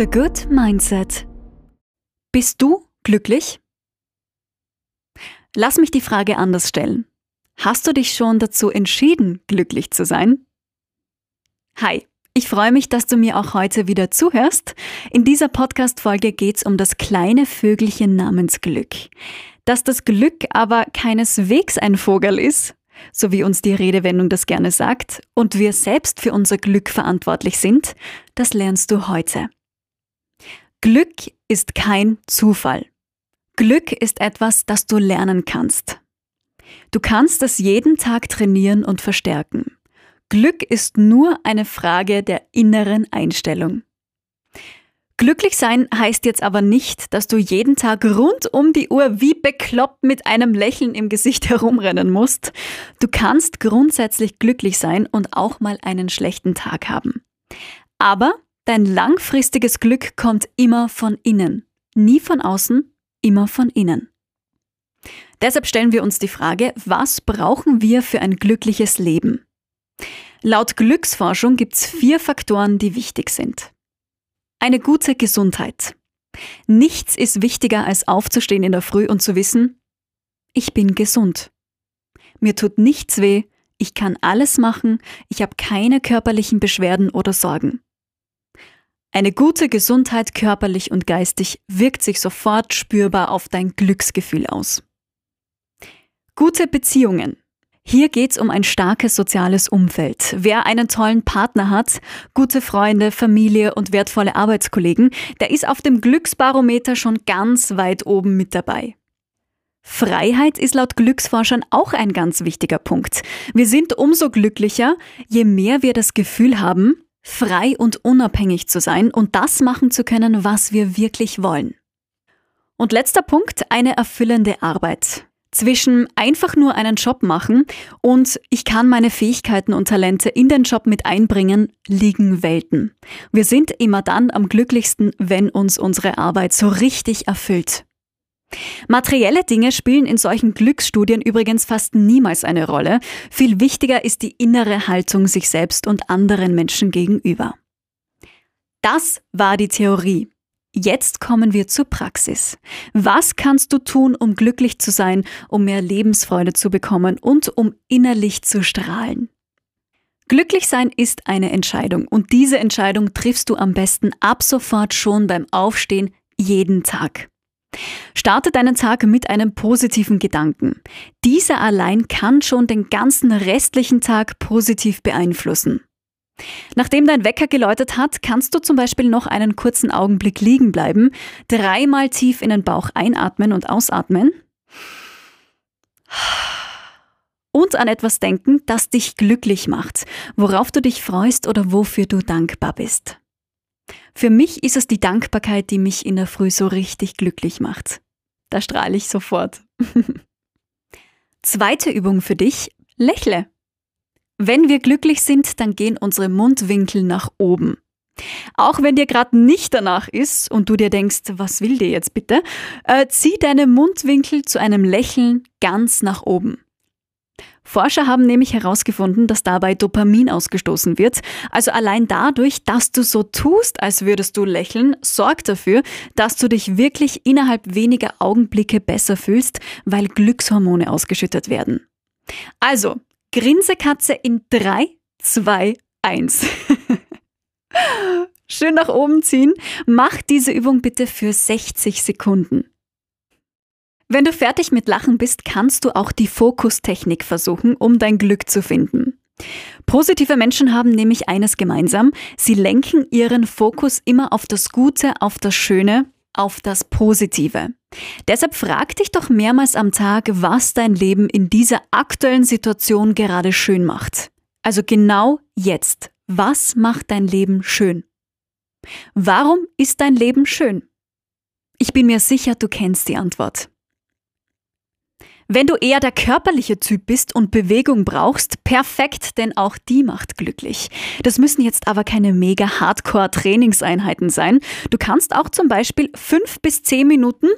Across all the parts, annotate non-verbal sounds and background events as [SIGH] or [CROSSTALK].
The Good Mindset. Bist du glücklich? Lass mich die Frage anders stellen. Hast du dich schon dazu entschieden, glücklich zu sein? Hi, ich freue mich, dass du mir auch heute wieder zuhörst. In dieser Podcast-Folge geht es um das kleine Vögelchen namens Glück. Dass das Glück aber keineswegs ein Vogel ist, so wie uns die Redewendung das gerne sagt, und wir selbst für unser Glück verantwortlich sind, das lernst du heute. Glück ist kein Zufall. Glück ist etwas, das du lernen kannst. Du kannst es jeden Tag trainieren und verstärken. Glück ist nur eine Frage der inneren Einstellung. Glücklich sein heißt jetzt aber nicht, dass du jeden Tag rund um die Uhr wie bekloppt mit einem Lächeln im Gesicht [LAUGHS] herumrennen musst. Du kannst grundsätzlich glücklich sein und auch mal einen schlechten Tag haben. Aber dein langfristiges Glück kommt immer von innen. Nie von außen, immer von innen. Deshalb stellen wir uns die Frage, was brauchen wir für ein glückliches Leben? Laut Glücksforschung gibt es vier Faktoren, die wichtig sind. Eine gute Gesundheit. Nichts ist wichtiger als aufzustehen in der Früh und zu wissen, ich bin gesund. Mir tut nichts weh, ich kann alles machen, ich habe keine körperlichen Beschwerden oder Sorgen. Eine gute Gesundheit körperlich und geistig wirkt sich sofort spürbar auf dein Glücksgefühl aus. Gute Beziehungen. Hier geht's um ein starkes soziales Umfeld. Wer einen tollen Partner hat, gute Freunde, Familie und wertvolle Arbeitskollegen, der ist auf dem Glücksbarometer schon ganz weit oben mit dabei. Freiheit ist laut Glücksforschern auch ein ganz wichtiger Punkt. Wir sind umso glücklicher, je mehr wir das Gefühl haben, frei und unabhängig zu sein und das machen zu können, was wir wirklich wollen. Und letzter Punkt, eine erfüllende Arbeit. Zwischen einfach nur einen Job machen und ich kann meine Fähigkeiten und Talente in den Job mit einbringen, liegen Welten. Wir sind immer dann am glücklichsten, wenn uns unsere Arbeit so richtig erfüllt. Materielle Dinge spielen in solchen Glücksstudien übrigens fast niemals eine Rolle. Viel wichtiger ist die innere Haltung sich selbst und anderen Menschen gegenüber. Das war die Theorie. Jetzt kommen wir zur Praxis. Was kannst du tun, um glücklich zu sein, um mehr Lebensfreude zu bekommen und um innerlich zu strahlen? Glücklich sein ist eine Entscheidung und diese Entscheidung triffst du am besten ab sofort schon beim Aufstehen jeden Tag. Starte deinen Tag mit einem positiven Gedanken. Dieser allein kann schon den ganzen restlichen Tag positiv beeinflussen. Nachdem dein Wecker geläutet hat, kannst du zum Beispiel noch einen kurzen Augenblick liegen bleiben, dreimal tief in den Bauch einatmen und ausatmen und an etwas denken, das dich glücklich macht, worauf du dich freust oder wofür du dankbar bist. Für mich ist es die Dankbarkeit, die mich in der Früh so richtig glücklich macht. Da strahle ich sofort. [LAUGHS] Zweite Übung für dich, lächle. Wenn wir glücklich sind, dann gehen unsere Mundwinkel nach oben. Auch wenn dir gerade nicht danach ist und du dir denkst, was will dir jetzt bitte, äh, zieh deine Mundwinkel zu einem Lächeln ganz nach oben. Forscher haben nämlich herausgefunden, dass dabei Dopamin ausgestoßen wird. Also allein dadurch, dass du so tust, als würdest du lächeln, sorgt dafür, dass du dich wirklich innerhalb weniger Augenblicke besser fühlst, weil Glückshormone ausgeschüttet werden. Also, Grinsekatze in 3, 2, 1. Schön nach oben ziehen. Mach diese Übung bitte für 60 Sekunden. Wenn du fertig mit Lachen bist, kannst du auch die Fokustechnik versuchen, um dein Glück zu finden. Positive Menschen haben nämlich eines gemeinsam, sie lenken ihren Fokus immer auf das Gute, auf das Schöne, auf das Positive. Deshalb frag dich doch mehrmals am Tag, was dein Leben in dieser aktuellen Situation gerade schön macht. Also genau jetzt. Was macht dein Leben schön? Warum ist dein Leben schön? Ich bin mir sicher, du kennst die Antwort. Wenn du eher der körperliche Typ bist und Bewegung brauchst, perfekt, denn auch die macht glücklich. Das müssen jetzt aber keine mega Hardcore-Trainingseinheiten sein. Du kannst auch zum Beispiel fünf bis zehn Minuten,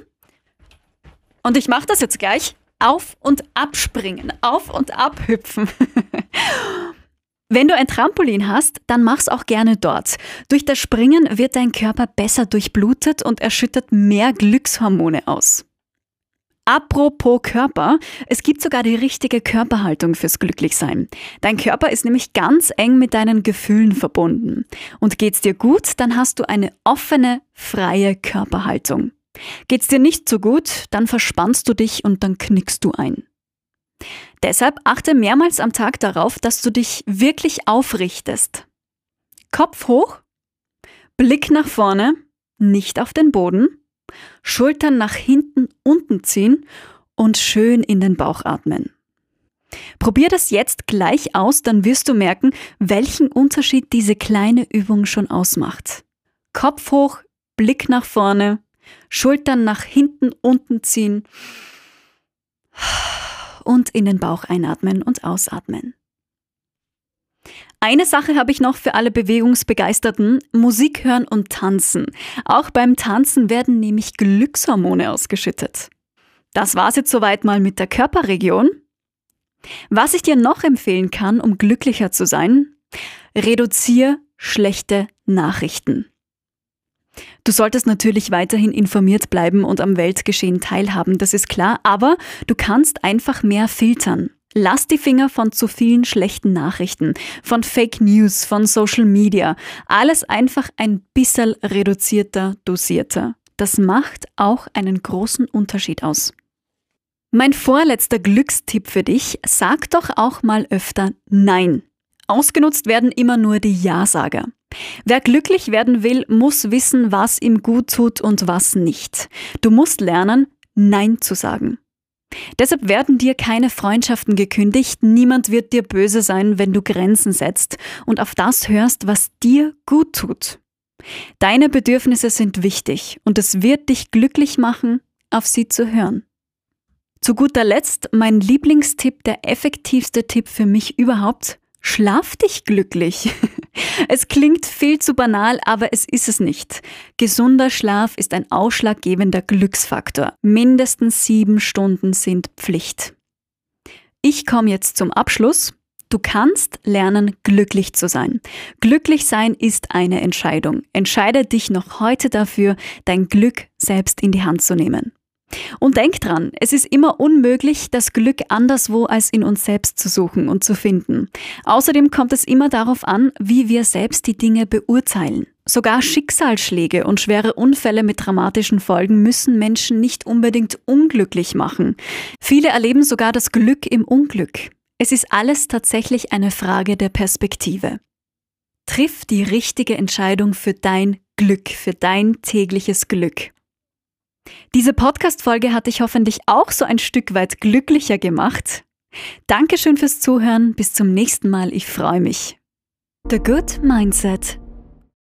und ich mache das jetzt gleich, auf und abspringen, auf und ab hüpfen. [LAUGHS] Wenn du ein Trampolin hast, dann mach's auch gerne dort. Durch das Springen wird dein Körper besser durchblutet und erschüttert mehr Glückshormone aus. Apropos Körper, es gibt sogar die richtige Körperhaltung fürs Glücklichsein. Dein Körper ist nämlich ganz eng mit deinen Gefühlen verbunden. Und geht's dir gut, dann hast du eine offene, freie Körperhaltung. Geht's dir nicht so gut, dann verspannst du dich und dann knickst du ein. Deshalb achte mehrmals am Tag darauf, dass du dich wirklich aufrichtest. Kopf hoch, Blick nach vorne, nicht auf den Boden, Schultern nach hinten unten ziehen und schön in den Bauch atmen. Probier das jetzt gleich aus, dann wirst du merken, welchen Unterschied diese kleine Übung schon ausmacht. Kopf hoch, Blick nach vorne, Schultern nach hinten unten ziehen und in den Bauch einatmen und ausatmen. Eine Sache habe ich noch für alle Bewegungsbegeisterten, Musik hören und tanzen. Auch beim Tanzen werden nämlich Glückshormone ausgeschüttet. Das war's jetzt soweit mal mit der Körperregion. Was ich dir noch empfehlen kann, um glücklicher zu sein, reduziere schlechte Nachrichten. Du solltest natürlich weiterhin informiert bleiben und am Weltgeschehen teilhaben, das ist klar, aber du kannst einfach mehr filtern. Lass die Finger von zu vielen schlechten Nachrichten, von Fake News, von Social Media. Alles einfach ein bisschen reduzierter, dosierter. Das macht auch einen großen Unterschied aus. Mein vorletzter Glückstipp für dich, sag doch auch mal öfter Nein. Ausgenutzt werden immer nur die Ja-Sager. Wer glücklich werden will, muss wissen, was ihm gut tut und was nicht. Du musst lernen, Nein zu sagen. Deshalb werden dir keine Freundschaften gekündigt, niemand wird dir böse sein, wenn du Grenzen setzt und auf das hörst, was dir gut tut. Deine Bedürfnisse sind wichtig und es wird dich glücklich machen, auf sie zu hören. Zu guter Letzt mein Lieblingstipp, der effektivste Tipp für mich überhaupt, schlaf dich glücklich. [LAUGHS] Es klingt viel zu banal, aber es ist es nicht. Gesunder Schlaf ist ein ausschlaggebender Glücksfaktor. Mindestens sieben Stunden sind Pflicht. Ich komme jetzt zum Abschluss. Du kannst lernen, glücklich zu sein. Glücklich sein ist eine Entscheidung. Entscheide dich noch heute dafür, dein Glück selbst in die Hand zu nehmen. Und denk dran, es ist immer unmöglich, das Glück anderswo als in uns selbst zu suchen und zu finden. Außerdem kommt es immer darauf an, wie wir selbst die Dinge beurteilen. Sogar Schicksalsschläge und schwere Unfälle mit dramatischen Folgen müssen Menschen nicht unbedingt unglücklich machen. Viele erleben sogar das Glück im Unglück. Es ist alles tatsächlich eine Frage der Perspektive. Triff die richtige Entscheidung für dein Glück, für dein tägliches Glück. Diese Podcast-Folge hat dich hoffentlich auch so ein Stück weit glücklicher gemacht. Dankeschön fürs Zuhören. Bis zum nächsten Mal. Ich freue mich. The Good Mindset